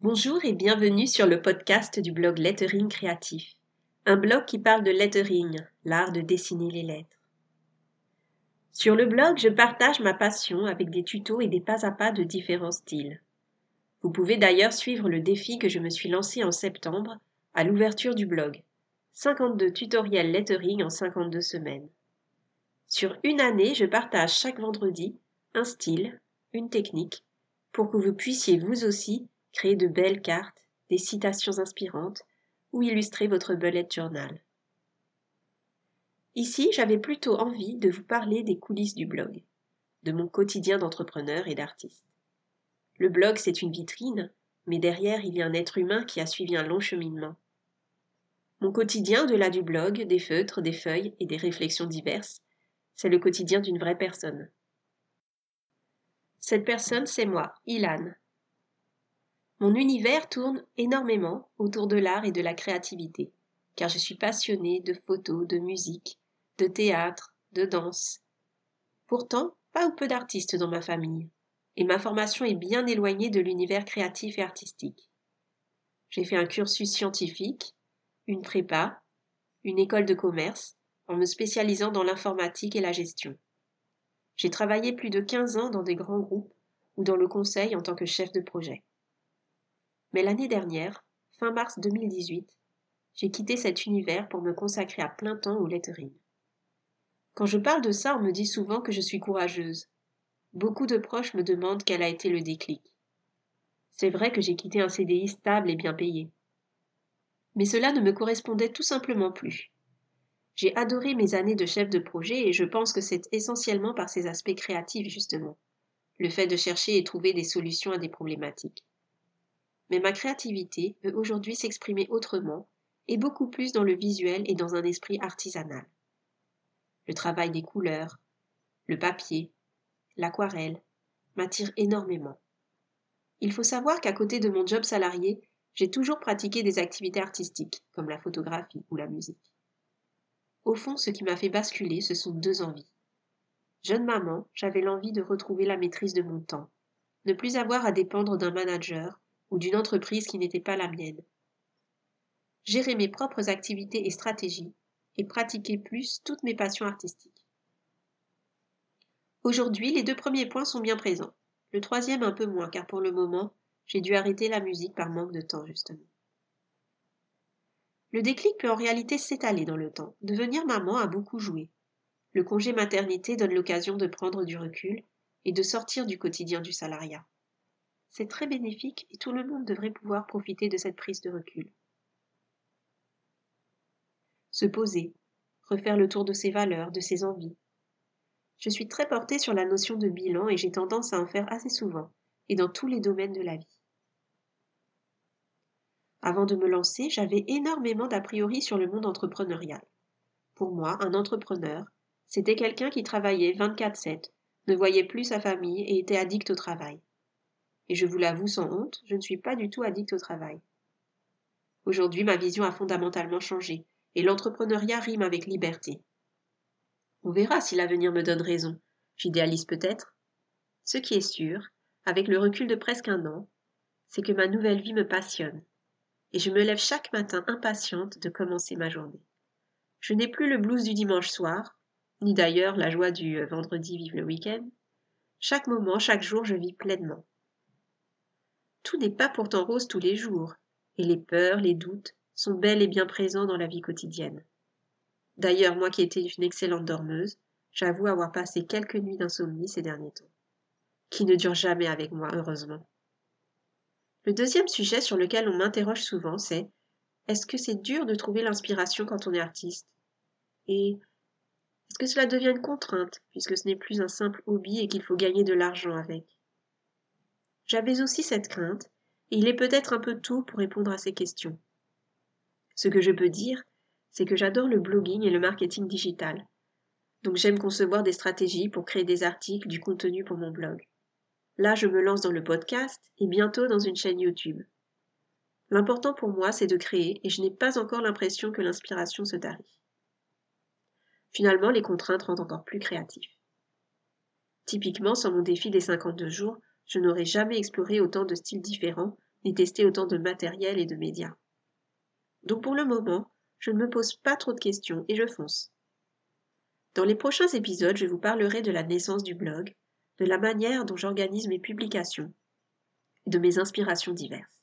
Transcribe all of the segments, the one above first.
Bonjour et bienvenue sur le podcast du blog Lettering Créatif, un blog qui parle de lettering, l'art de dessiner les lettres. Sur le blog, je partage ma passion avec des tutos et des pas à pas de différents styles. Vous pouvez d'ailleurs suivre le défi que je me suis lancé en septembre à l'ouverture du blog. 52 tutoriels lettering en 52 semaines. Sur une année, je partage chaque vendredi un style, une technique, pour que vous puissiez vous aussi créer de belles cartes, des citations inspirantes ou illustrer votre bullet journal. Ici, j'avais plutôt envie de vous parler des coulisses du blog, de mon quotidien d'entrepreneur et d'artiste. Le blog, c'est une vitrine, mais derrière, il y a un être humain qui a suivi un long cheminement. Mon quotidien, au-delà du blog, des feutres, des feuilles et des réflexions diverses, c'est le quotidien d'une vraie personne. Cette personne, c'est moi, Ilan. Mon univers tourne énormément autour de l'art et de la créativité, car je suis passionnée de photos, de musique, de théâtre, de danse. Pourtant, pas ou peu d'artistes dans ma famille, et ma formation est bien éloignée de l'univers créatif et artistique. J'ai fait un cursus scientifique, une prépa, une école de commerce, en me spécialisant dans l'informatique et la gestion. J'ai travaillé plus de 15 ans dans des grands groupes ou dans le conseil en tant que chef de projet. Mais l'année dernière, fin mars 2018, j'ai quitté cet univers pour me consacrer à plein temps au lettering. Quand je parle de ça, on me dit souvent que je suis courageuse. Beaucoup de proches me demandent quel a été le déclic. C'est vrai que j'ai quitté un CDI stable et bien payé. Mais cela ne me correspondait tout simplement plus. J'ai adoré mes années de chef de projet et je pense que c'est essentiellement par ces aspects créatifs justement, le fait de chercher et trouver des solutions à des problématiques. Mais ma créativité veut aujourd'hui s'exprimer autrement et beaucoup plus dans le visuel et dans un esprit artisanal. Le travail des couleurs, le papier, l'aquarelle m'attirent énormément. Il faut savoir qu'à côté de mon job salarié, j'ai toujours pratiqué des activités artistiques, comme la photographie ou la musique. Au fond, ce qui m'a fait basculer, ce sont deux envies. Jeune maman, j'avais l'envie de retrouver la maîtrise de mon temps, ne plus avoir à dépendre d'un manager ou d'une entreprise qui n'était pas la mienne. Gérer mes propres activités et stratégies et pratiquer plus toutes mes passions artistiques. Aujourd'hui, les deux premiers points sont bien présents. Le troisième un peu moins, car pour le moment, j'ai dû arrêter la musique par manque de temps, justement. Le déclic peut en réalité s'étaler dans le temps. Devenir maman a beaucoup joué. Le congé maternité donne l'occasion de prendre du recul et de sortir du quotidien du salariat. C'est très bénéfique et tout le monde devrait pouvoir profiter de cette prise de recul. Se poser, refaire le tour de ses valeurs, de ses envies. Je suis très portée sur la notion de bilan et j'ai tendance à en faire assez souvent, et dans tous les domaines de la vie. Avant de me lancer, j'avais énormément d'a priori sur le monde entrepreneurial. Pour moi, un entrepreneur, c'était quelqu'un qui travaillait 24-7, ne voyait plus sa famille et était addict au travail. Et je vous l'avoue sans honte, je ne suis pas du tout addict au travail. Aujourd'hui, ma vision a fondamentalement changé, et l'entrepreneuriat rime avec liberté. On verra si l'avenir me donne raison. J'idéalise peut-être. Ce qui est sûr, avec le recul de presque un an, c'est que ma nouvelle vie me passionne, et je me lève chaque matin impatiente de commencer ma journée. Je n'ai plus le blues du dimanche soir, ni d'ailleurs la joie du euh, vendredi vive le week-end. Chaque moment, chaque jour, je vis pleinement. Tout n'est pas pourtant rose tous les jours, et les peurs, les doutes sont bel et bien présents dans la vie quotidienne. D'ailleurs, moi qui étais une excellente dormeuse, j'avoue avoir passé quelques nuits d'insomnie ces derniers temps qui ne dure jamais avec moi, heureusement. Le deuxième sujet sur lequel on m'interroge souvent, c'est est-ce que c'est dur de trouver l'inspiration quand on est artiste? Et est-ce que cela devient une contrainte, puisque ce n'est plus un simple hobby et qu'il faut gagner de l'argent avec? J'avais aussi cette crainte, et il est peut-être un peu tôt pour répondre à ces questions. Ce que je peux dire, c'est que j'adore le blogging et le marketing digital. Donc j'aime concevoir des stratégies pour créer des articles, du contenu pour mon blog. Là, je me lance dans le podcast et bientôt dans une chaîne YouTube. L'important pour moi, c'est de créer et je n'ai pas encore l'impression que l'inspiration se tarit. Finalement, les contraintes rendent encore plus créatif. Typiquement, sans mon défi des 52 jours, je n'aurais jamais exploré autant de styles différents, ni tester autant de matériel et de médias. Donc pour le moment, je ne me pose pas trop de questions et je fonce. Dans les prochains épisodes, je vous parlerai de la naissance du blog, de la manière dont j'organise mes publications de mes inspirations diverses.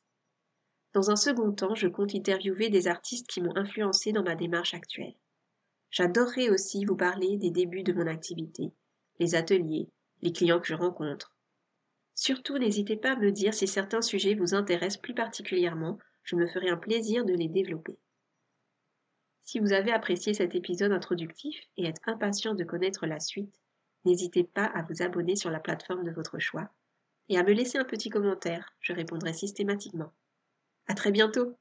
Dans un second temps, je compte interviewer des artistes qui m'ont influencé dans ma démarche actuelle. J'adorerais aussi vous parler des débuts de mon activité, les ateliers, les clients que je rencontre. Surtout, n'hésitez pas à me dire si certains sujets vous intéressent plus particulièrement, je me ferai un plaisir de les développer. Si vous avez apprécié cet épisode introductif et êtes impatient de connaître la suite, n'hésitez pas à vous abonner sur la plateforme de votre choix et à me laisser un petit commentaire, je répondrai systématiquement. À très bientôt!